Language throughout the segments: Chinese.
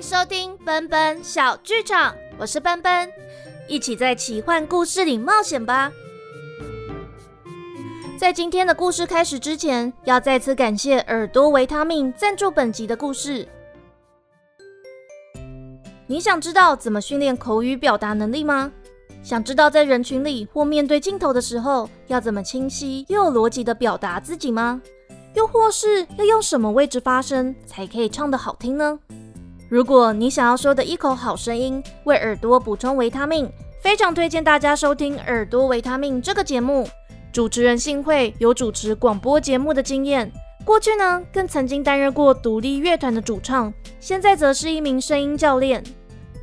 收听奔奔小剧场，我是奔奔，一起在奇幻故事里冒险吧。在今天的故事开始之前，要再次感谢耳朵维他命赞助本集的故事。你想知道怎么训练口语表达能力吗？想知道在人群里或面对镜头的时候，要怎么清晰又有逻辑的表达自己吗？又或是要用什么位置发声才可以唱得好听呢？如果你想要说的一口好声音，为耳朵补充维他命，非常推荐大家收听《耳朵维他命》这个节目。主持人幸会有主持广播节目的经验，过去呢更曾经担任过独立乐团的主唱，现在则是一名声音教练。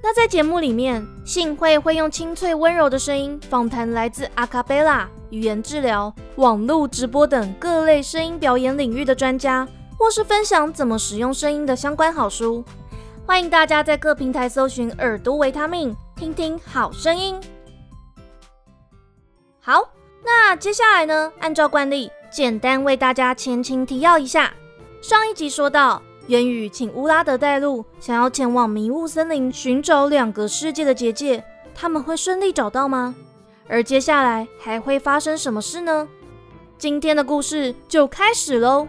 那在节目里面，幸会会用清脆温柔的声音访谈来自阿卡贝拉、语言治疗、网络直播等各类声音表演领域的专家，或是分享怎么使用声音的相关好书。欢迎大家在各平台搜寻“耳朵维他命”，听听好声音。好，那接下来呢？按照惯例，简单为大家前情提要一下。上一集说到。言语请乌拉德带路，想要前往迷雾森林寻找两个世界的结界，他们会顺利找到吗？而接下来还会发生什么事呢？今天的故事就开始喽！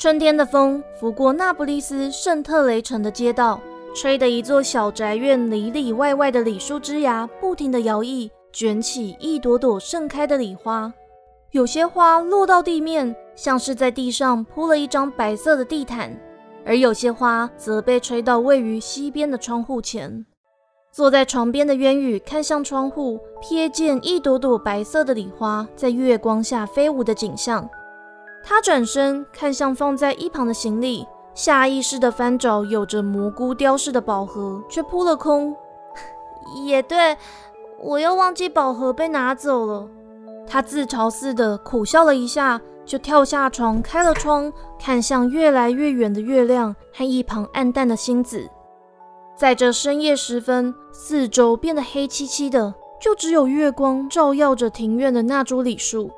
春天的风拂过那不勒斯圣特雷城的街道。吹得一座小宅院里里外外的李树枝芽不停地摇曳，卷起一朵朵盛开的礼花。有些花落到地面，像是在地上铺了一张白色的地毯；而有些花则被吹到位于西边的窗户前。坐在床边的渊羽看向窗户，瞥见一朵朵白色的礼花在月光下飞舞的景象。他转身看向放在一旁的行李。下意识的翻找有着蘑菇雕饰的宝盒，却扑了空。也对，我又忘记宝盒被拿走了。他自嘲似的苦笑了一下，就跳下床，开了窗，看向越来越远的月亮和一旁暗淡的星子。在这深夜时分，四周变得黑漆漆的，就只有月光照耀着庭院的那株李树。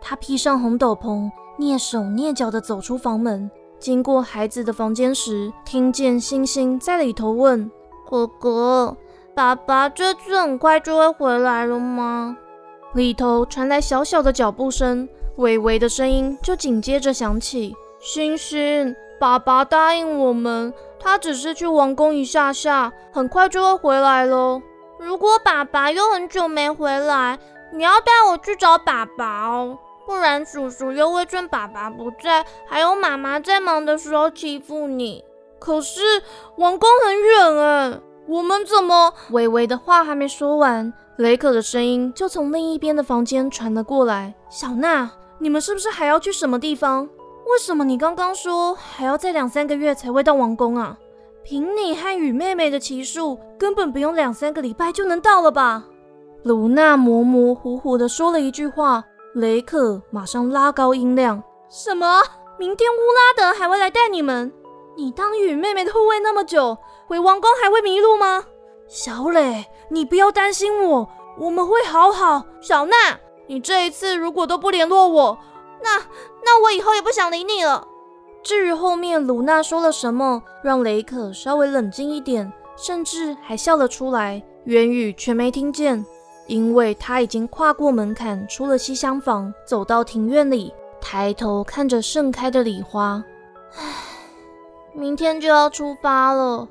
他披上红斗篷，蹑手蹑脚地走出房门。经过孩子的房间时，听见星星在里头问：“哥哥，爸爸这次很快就会回来了吗？”里头传来小小的脚步声，微微的声音就紧接着响起：“星星，爸爸答应我们，他只是去王宫一下下，很快就会回来了。如果爸爸又很久没回来，你要带我去找爸爸哦。”不然，叔叔又会趁爸爸不在，还有妈妈在忙的时候欺负你。可是王宫很远哎，我们怎么……微微的话还没说完，雷可的声音就从另一边的房间传了过来：“小娜，你们是不是还要去什么地方？为什么你刚刚说还要再两三个月才会到王宫啊？凭你和雨妹妹的骑术，根本不用两三个礼拜就能到了吧？”卢娜模模糊糊的说了一句话。雷克马上拉高音量：“什么？明天乌拉德还会来带你们？你当雨妹妹的护卫那么久，回王宫还会迷路吗？”小磊，你不要担心我，我们会好好。小娜，你这一次如果都不联络我，那那我以后也不想理你了。至于后面鲁娜说了什么，让雷克稍微冷静一点，甚至还笑了出来，元宇却没听见。因为他已经跨过门槛，出了西厢房，走到庭院里，抬头看着盛开的礼花。唉，明天就要出发了。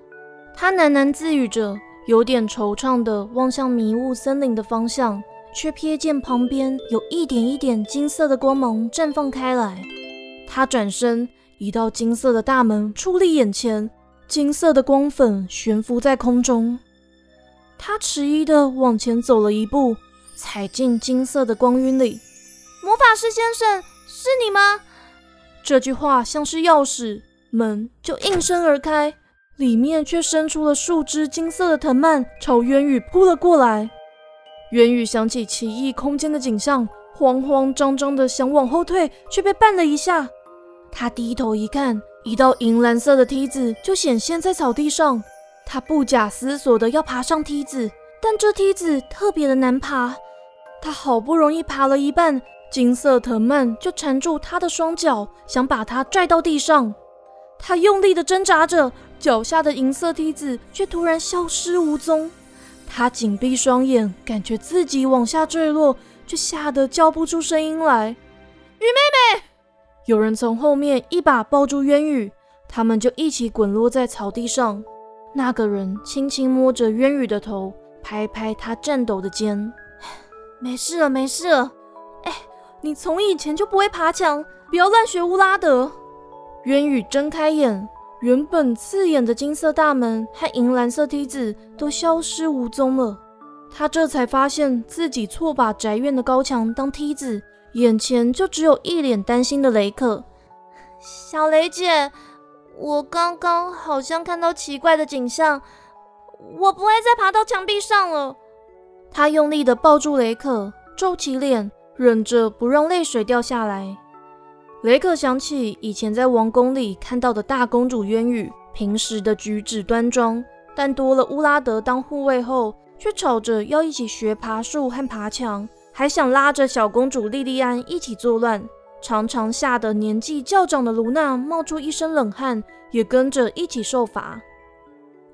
他喃喃自语着，有点惆怅地望向迷雾森林的方向，却瞥见旁边有一点一点金色的光芒绽放开来。他转身，一道金色的大门矗立眼前，金色的光粉悬浮在空中。他迟疑地往前走了一步，踩进金色的光晕里。魔法师先生，是你吗？这句话像是钥匙，门就应声而开，里面却伸出了数只金色的藤蔓，朝渊羽扑了过来。渊羽想起奇异空间的景象，慌慌张张的想往后退，却被绊了一下。他低头一看，一道银蓝色的梯子就显现在草地上。他不假思索的要爬上梯子，但这梯子特别的难爬。他好不容易爬了一半，金色藤蔓就缠住他的双脚，想把他拽到地上。他用力的挣扎着，脚下的银色梯子却突然消失无踪。他紧闭双眼，感觉自己往下坠落，却吓得叫不出声音来。雨妹妹，有人从后面一把抱住渊雨，他们就一起滚落在草地上。那个人轻轻摸着渊羽的头，拍拍他颤抖的肩。没事了，没事了。哎，你从以前就不会爬墙，不要乱学乌拉德。渊羽睁开眼，原本刺眼的金色大门和银蓝色梯子都消失无踪了。他这才发现自己错把宅院的高墙当梯子，眼前就只有一脸担心的雷克。小雷姐，我刚刚好像看到奇怪的景象，我不会再爬到墙壁上了。他用力地抱住雷克，皱起脸，忍着不让泪水掉下来。雷克想起以前在王宫里看到的大公主渊羽，平时的举止端庄，但多了乌拉德当护卫后，却吵着要一起学爬树和爬墙，还想拉着小公主莉莉安一起作乱，常常吓得年纪较长的卢娜冒出一身冷汗，也跟着一起受罚。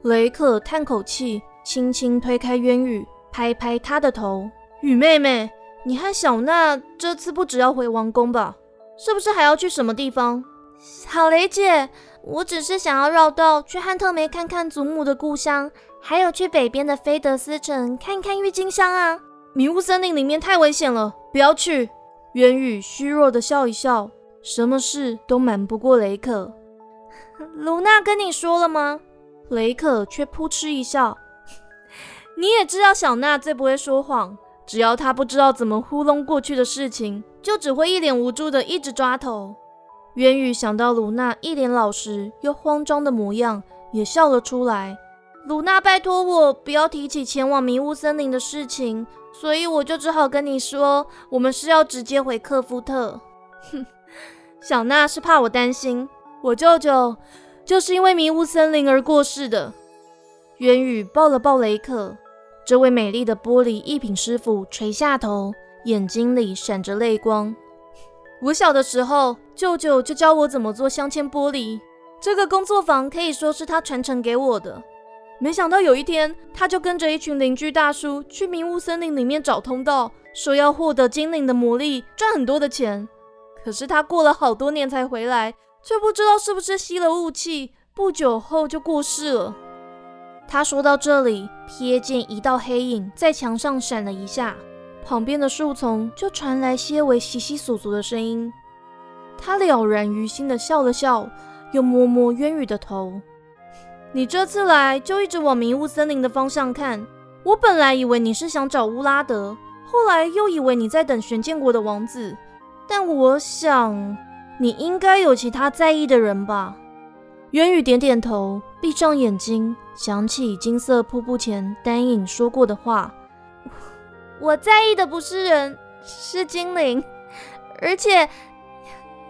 雷克叹口气，轻轻推开渊羽。拍拍他的头，雨妹妹，你和小娜这次不只要回王宫吧？是不是还要去什么地方？小雷姐，我只是想要绕道去汉特梅看看祖母的故乡，还有去北边的菲德斯城看看郁金香啊。迷雾森林里面太危险了，不要去。渊宇虚弱的笑一笑，什么事都瞒不过雷可。卢娜跟你说了吗？雷可却扑哧一笑。你也知道小娜最不会说谎，只要她不知道怎么糊弄过去的事情，就只会一脸无助的一直抓头。渊宇想到卢娜一脸老实又慌张的模样，也笑了出来。鲁娜拜托我不要提起前往迷雾森林的事情，所以我就只好跟你说，我们是要直接回克夫特。哼，小娜是怕我担心，我舅舅就是因为迷雾森林而过世的。渊羽抱了抱雷克。这位美丽的玻璃艺品师傅垂下头，眼睛里闪着泪光。我小的时候，舅舅就教我怎么做镶嵌玻璃。这个工作坊可以说是他传承给我的。没想到有一天，他就跟着一群邻居大叔去迷雾森林里面找通道，说要获得精灵的魔力，赚很多的钱。可是他过了好多年才回来，却不知道是不是吸了雾气，不久后就过世了。他说到这里，瞥见一道黑影在墙上闪了一下，旁边的树丛就传来些微窸窸窣窣的声音。他了然于心的笑了笑，又摸摸渊羽的头：“你这次来就一直往迷雾森林的方向看。我本来以为你是想找乌拉德，后来又以为你在等玄剑国的王子。但我想，你应该有其他在意的人吧？”渊羽点点头，闭上眼睛。想起金色瀑布前丹影说过的话，我在意的不是人，是精灵，而且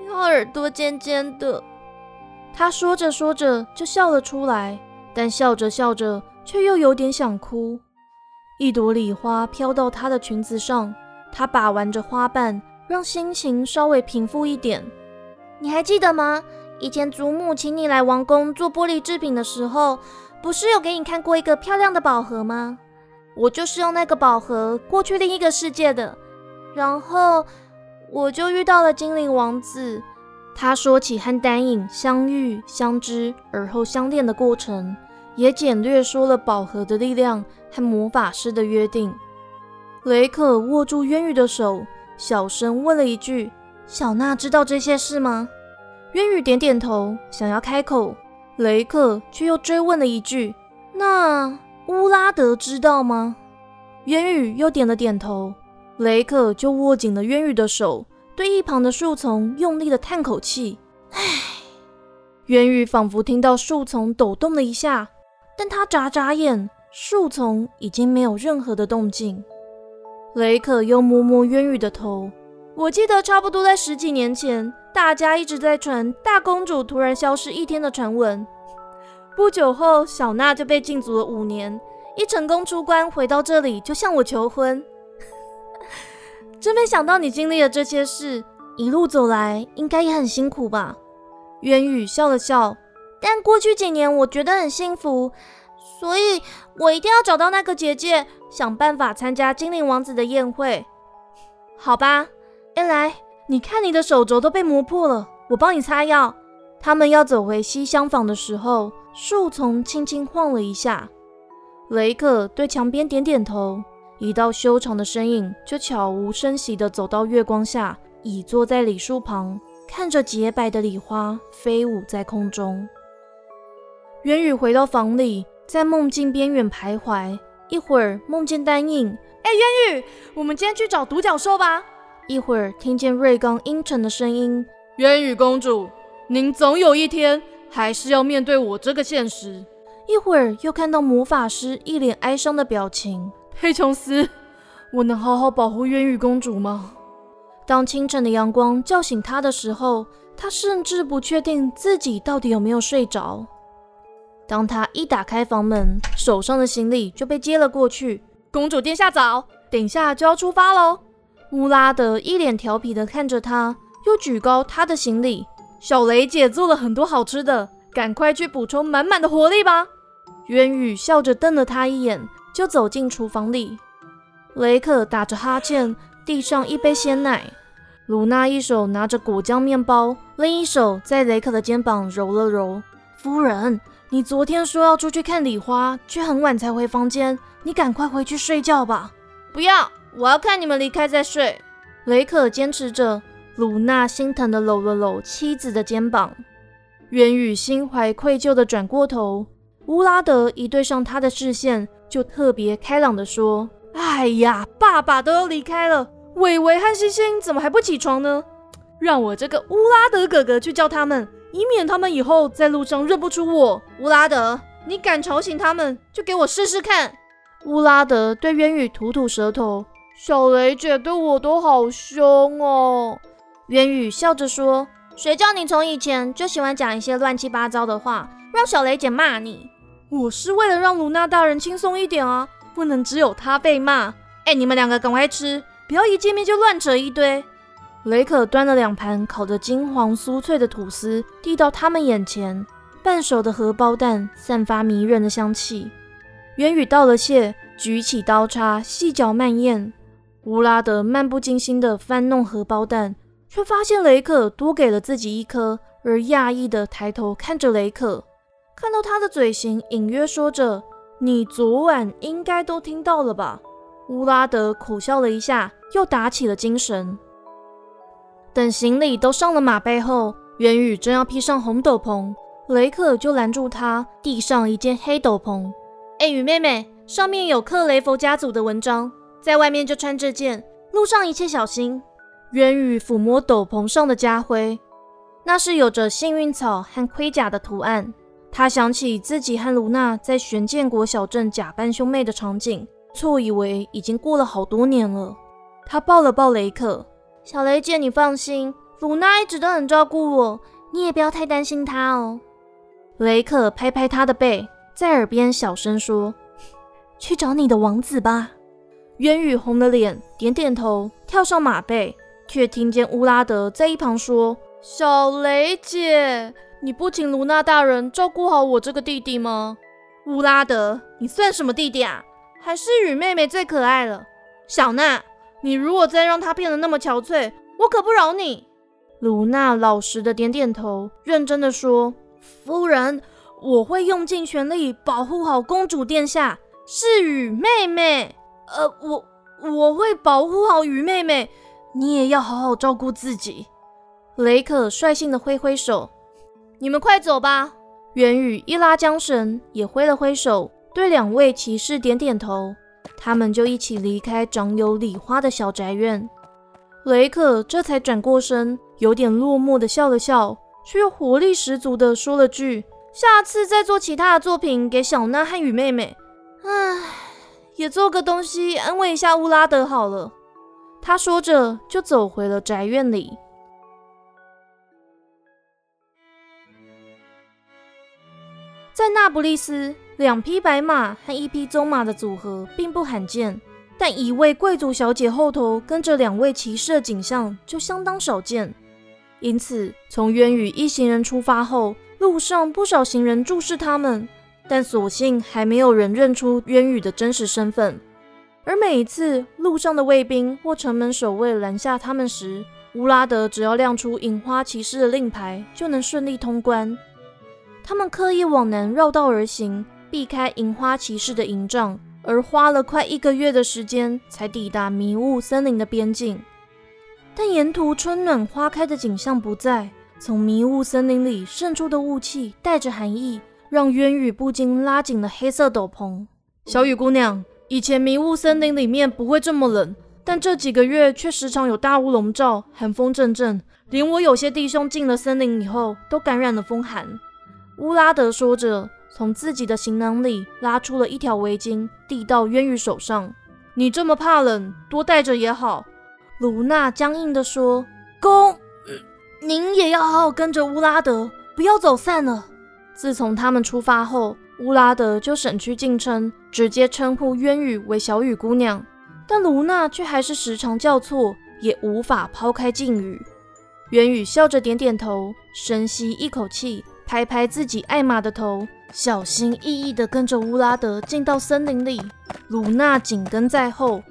要耳朵尖尖的。他说着说着就笑了出来，但笑着笑着却又有点想哭。一朵礼花飘到她的裙子上，她把玩着花瓣，让心情稍微平复一点。你还记得吗？以前祖母请你来王宫做玻璃制品的时候。不是有给你看过一个漂亮的宝盒吗？我就是用那个宝盒过去另一个世界的，然后我就遇到了精灵王子。他说起和丹影相遇、相知，而后相恋的过程，也简略说了宝盒的力量和魔法师的约定。雷可握住渊羽的手，小声问了一句：“小娜知道这些事吗？”渊羽点点头，想要开口。雷克却又追问了一句：“那乌拉德知道吗？”渊羽又点了点头。雷克就握紧了渊羽的手，对一旁的树丛用力的叹口气：“唉。”渊宇仿佛听到树丛抖动了一下，但他眨眨眼，树丛已经没有任何的动静。雷可又摸摸渊宇的头：“我记得差不多在十几年前。”大家一直在传大公主突然消失一天的传闻。不久后，小娜就被禁足了五年，一成功出关回到这里就向我求婚。真没想到你经历了这些事，一路走来应该也很辛苦吧？渊宇笑了笑，但过去几年我觉得很幸福，所以我一定要找到那个结界，想办法参加精灵王子的宴会。好吧，一来，你看你的手肘都被磨破了，我帮你擦药。他们要走回西厢房的时候，树丛轻轻晃了一下。雷克对墙边点点头，一道修长的身影就悄无声息地走到月光下，倚坐在李树旁，看着洁白的礼花飞舞在空中。元宇回到房里，在梦境边缘徘徊，一会儿梦见丹影，哎，元宇，我们今天去找独角兽吧。一会儿听见瑞刚阴沉的声音，元宇公主。您总有一天还是要面对我这个现实。一会儿又看到魔法师一脸哀伤的表情。佩琼斯，我能好好保护渊羽公主吗？当清晨的阳光叫醒他的时候，他甚至不确定自己到底有没有睡着。当他一打开房门，手上的行李就被接了过去。公主殿下早，等下就要出发喽。乌拉德一脸调皮的看着他，又举高他的行李。小雷姐做了很多好吃的，赶快去补充满满的活力吧。渊宇笑着瞪了他一眼，就走进厨房里。雷克打着哈欠，递上一杯鲜奶。鲁娜一手拿着果酱面包，另一手在雷克的肩膀揉了揉。夫人，你昨天说要出去看礼花，却很晚才回房间，你赶快回去睡觉吧。不要，我要看你们离开再睡。雷克坚持着。鲁娜心疼地搂了搂妻子的肩膀，元宇心怀愧疚地转过头。乌拉德一对上他的视线，就特别开朗地说：“哎呀，爸爸都要离开了，伟伟和星星怎么还不起床呢？让我这个乌拉德哥哥去叫他们，以免他们以后在路上认不出我。乌拉德，你敢吵醒他们，就给我试试看。”乌拉德对渊宇吐吐舌头：“小雷姐对我都好凶哦。”渊宇笑着说：“谁叫你从以前就喜欢讲一些乱七八糟的话，让小雷姐骂你？我是为了让卢娜大人轻松一点啊，不能只有她被骂。哎，你们两个赶快吃，不要一见面就乱扯一堆。”雷可端了两盘烤得金黄酥脆的吐司，递到他们眼前。半熟的荷包蛋散发迷人的香气。元宇道了谢，举起刀叉细嚼慢咽。乌拉德漫不经心地翻弄荷包蛋。却发现雷可多给了自己一颗，而讶异的抬头看着雷可，看到他的嘴型隐约说着：“你昨晚应该都听到了吧？”乌拉德苦笑了一下，又打起了精神。等行李都上了马背后，元宇正要披上红斗篷，雷克就拦住他，递上一件黑斗篷。“哎，雨妹妹，上面有克雷佛家族的文章，在外面就穿这件，路上一切小心。”渊宇抚摸斗篷上的家徽，那是有着幸运草和盔甲的图案。他想起自己和卢娜在玄剑国小镇假扮兄妹的场景，错以为已经过了好多年了。他抱了抱雷克，小雷姐，你放心，卢娜一直都很照顾我，你也不要太担心她哦。雷克拍拍他的背，在耳边小声说：“去找你的王子吧。”渊羽红了脸，点点头，跳上马背。却听见乌拉德在一旁说：“小雷姐，你不请卢娜大人照顾好我这个弟弟吗？”乌拉德，你算什么弟弟啊？还是雨妹妹最可爱了。小娜，你如果再让她变得那么憔悴，我可不饶你。卢娜老实的点点头，认真的说：“夫人，我会用尽全力保护好公主殿下。是雨妹妹，呃，我我会保护好雨妹妹。”你也要好好照顾自己。雷可率性的挥挥手，你们快走吧。元宇一拉缰绳，也挥了挥手，对两位骑士点点头。他们就一起离开长有礼花的小宅院。雷可这才转过身，有点落寞的笑了笑，却又活力十足的说了句：“下次再做其他的作品给小娜和雨妹妹。唉，也做个东西安慰一下乌拉德好了。”他说着，就走回了宅院里。在那不勒斯，两匹白马和一匹棕马的组合并不罕见，但一位贵族小姐后头跟着两位骑士的景象就相当少见。因此，从渊羽一行人出发后，路上不少行人注视他们，但所幸还没有人认出渊羽的真实身份。而每一次路上的卫兵或城门守卫拦下他们时，乌拉德只要亮出引花骑士的令牌，就能顺利通关。他们刻意往南绕道而行，避开银花骑士的营帐，而花了快一个月的时间才抵达迷雾森林的边境。但沿途春暖花开的景象不在，从迷雾森林里渗出的雾气带着寒意，让渊羽不禁拉紧了黑色斗篷。小雨姑娘。以前迷雾森林里面不会这么冷，但这几个月却时常有大雾笼罩，寒风阵阵，连我有些弟兄进了森林以后都感染了风寒。乌拉德说着，从自己的行囊里拉出了一条围巾，递到渊羽手上。你这么怕冷，多带着也好。卢娜僵硬地说：“公，您也要好好跟着乌拉德，不要走散了。”自从他们出发后。乌拉德就省去敬称，直接称呼渊羽为小雨姑娘，但卢娜却还是时常叫错，也无法抛开敬语。渊羽笑着点点头，深吸一口气，拍拍自己爱马的头，小心翼翼地跟着乌拉德进到森林里。鲁娜紧跟在后。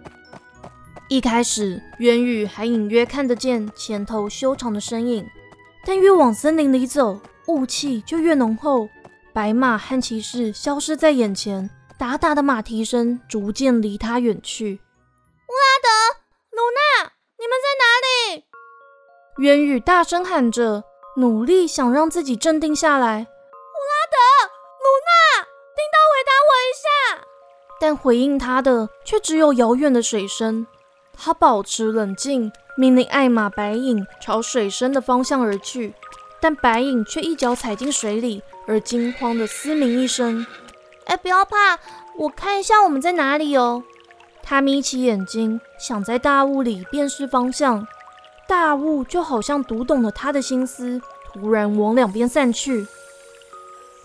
一开始，渊羽还隐约看得见前头修长的身影，但越往森林里走，雾气就越浓厚。白马和骑士消失在眼前，打打的马蹄声逐渐离他远去。乌拉德、鲁娜，你们在哪里？渊羽大声喊着，努力想让自己镇定下来。乌拉德、鲁娜，听到回答我一下。但回应他的却只有遥远的水声。他保持冷静，命令艾玛白影朝水声的方向而去，但白影却一脚踩进水里。而惊慌的嘶鸣一声，哎，不要怕，我看一下我们在哪里哦。他眯起眼睛，想在大雾里辨识方向。大雾就好像读懂了他的心思，突然往两边散去。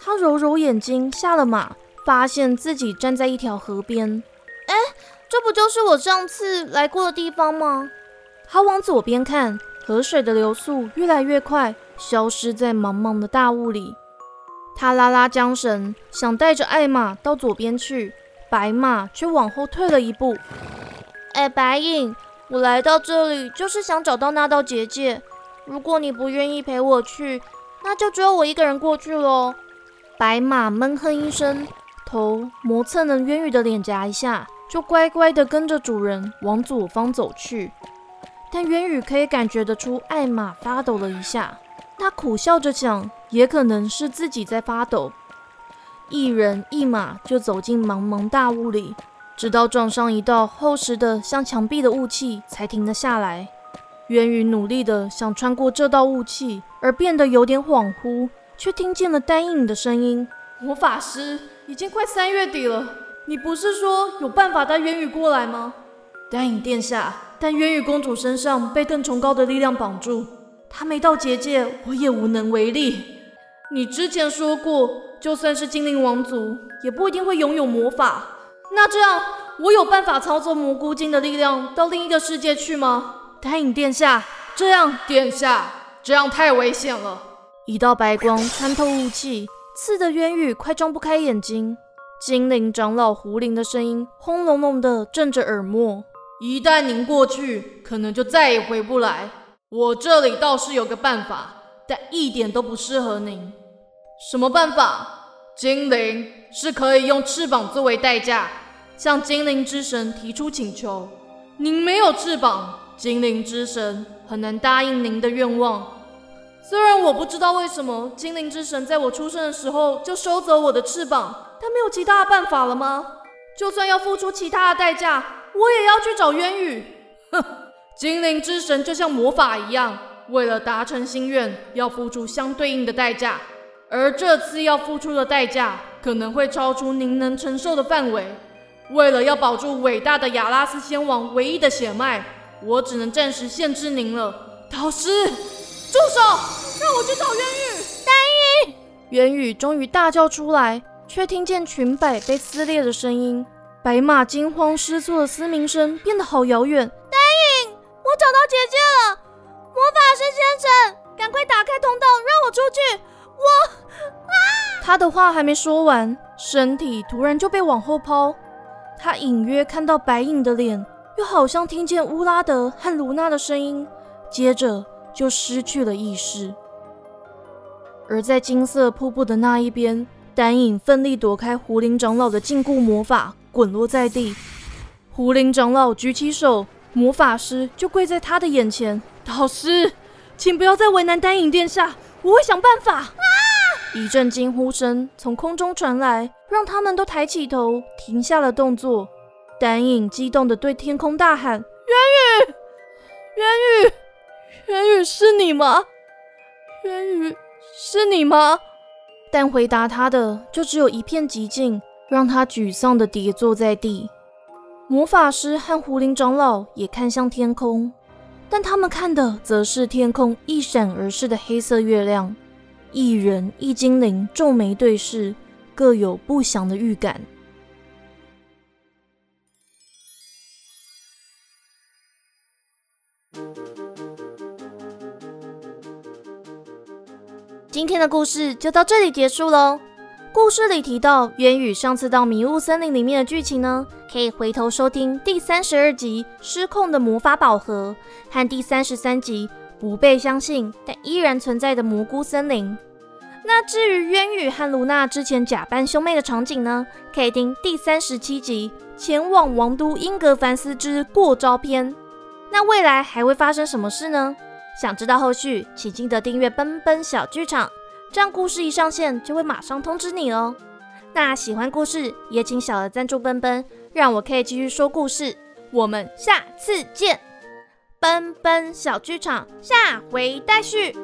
他揉揉眼睛，下了马，发现自己站在一条河边。哎，这不就是我上次来过的地方吗？他往左边看，河水的流速越来越快，消失在茫茫的大雾里。他拉拉缰绳，想带着艾玛到左边去，白马却往后退了一步。哎，白影，我来到这里就是想找到那道结界。如果你不愿意陪我去，那就只有我一个人过去喽。白马闷哼一声，头磨蹭了渊羽的脸颊一下，就乖乖地跟着主人往左方走去。但渊羽可以感觉得出，艾玛发抖了一下。他苦笑着想。也可能是自己在发抖，一人一马就走进茫茫大雾里，直到撞上一道厚实的像墙壁的雾气，才停了下来。渊羽努力的想穿过这道雾气，而变得有点恍惚，却听见了丹影的声音：“魔法师，已经快三月底了，你不是说有办法带渊羽过来吗？”丹影殿下，但渊羽公主身上被更崇高的力量绑住，她没到结界，我也无能为力。你之前说过，就算是精灵王族，也不一定会拥有魔法。那这样，我有办法操作蘑菇精的力量到另一个世界去吗？太影殿下，这样，殿下，这样太危险了。一道白光穿透雾气，刺得渊羽快睁不开眼睛。精灵长老胡灵的声音轰隆隆的震着耳膜。一旦您过去，可能就再也回不来。我这里倒是有个办法，但一点都不适合您。什么办法？精灵是可以用翅膀作为代价，向精灵之神提出请求。您没有翅膀，精灵之神很难答应您的愿望。虽然我不知道为什么精灵之神在我出生的时候就收走我的翅膀，但没有其他的办法了吗？就算要付出其他的代价，我也要去找渊羽。哼，精灵之神就像魔法一样，为了达成心愿，要付出相对应的代价。而这次要付出的代价可能会超出您能承受的范围。为了要保住伟大的亚拉斯先王唯一的血脉，我只能暂时限制您了。导师，住手！让我去找渊羽。丹羽，渊羽终于大叫出来，却听见裙摆被撕裂的声音，白马惊慌失措的嘶鸣声变得好遥远。丹羽，我找到姐姐了！魔法师先生，赶快打开通道，让我出去！我……啊！他的话还没说完，身体突然就被往后抛。他隐约看到白影的脸，又好像听见乌拉德和卢娜的声音，接着就失去了意识。而在金色瀑布的那一边，丹影奋力躲开胡林长老的禁锢魔法，滚落在地。胡林长老举起手，魔法师就跪在他的眼前：“导师，请不要再为难丹影殿下，我会想办法。”一阵惊呼声从空中传来，让他们都抬起头，停下了动作。丹影激动地对天空大喊：“渊羽，渊羽，渊羽，是你吗？渊羽，是你吗？”但回答他的就只有一片寂静，让他沮丧地跌坐在地。魔法师和狐灵长老也看向天空，但他们看的则是天空一闪而逝的黑色月亮。一人一精灵皱眉对视，各有不祥的预感。今天的故事就到这里结束喽。故事里提到渊羽上次到迷雾森林里面的剧情呢，可以回头收听第三十二集《失控的魔法宝盒》和第三十三集。不被相信，但依然存在的蘑菇森林。那至于渊羽和卢娜之前假扮兄妹的场景呢？可以听第三十七集《前往王都英格凡斯之过招篇》。那未来还会发生什么事呢？想知道后续，请记得订阅奔奔小剧场，这样故事一上线就会马上通知你哦。那喜欢故事，也请小额赞助奔奔，让我可以继续说故事。我们下次见。奔奔小剧场，下回待续。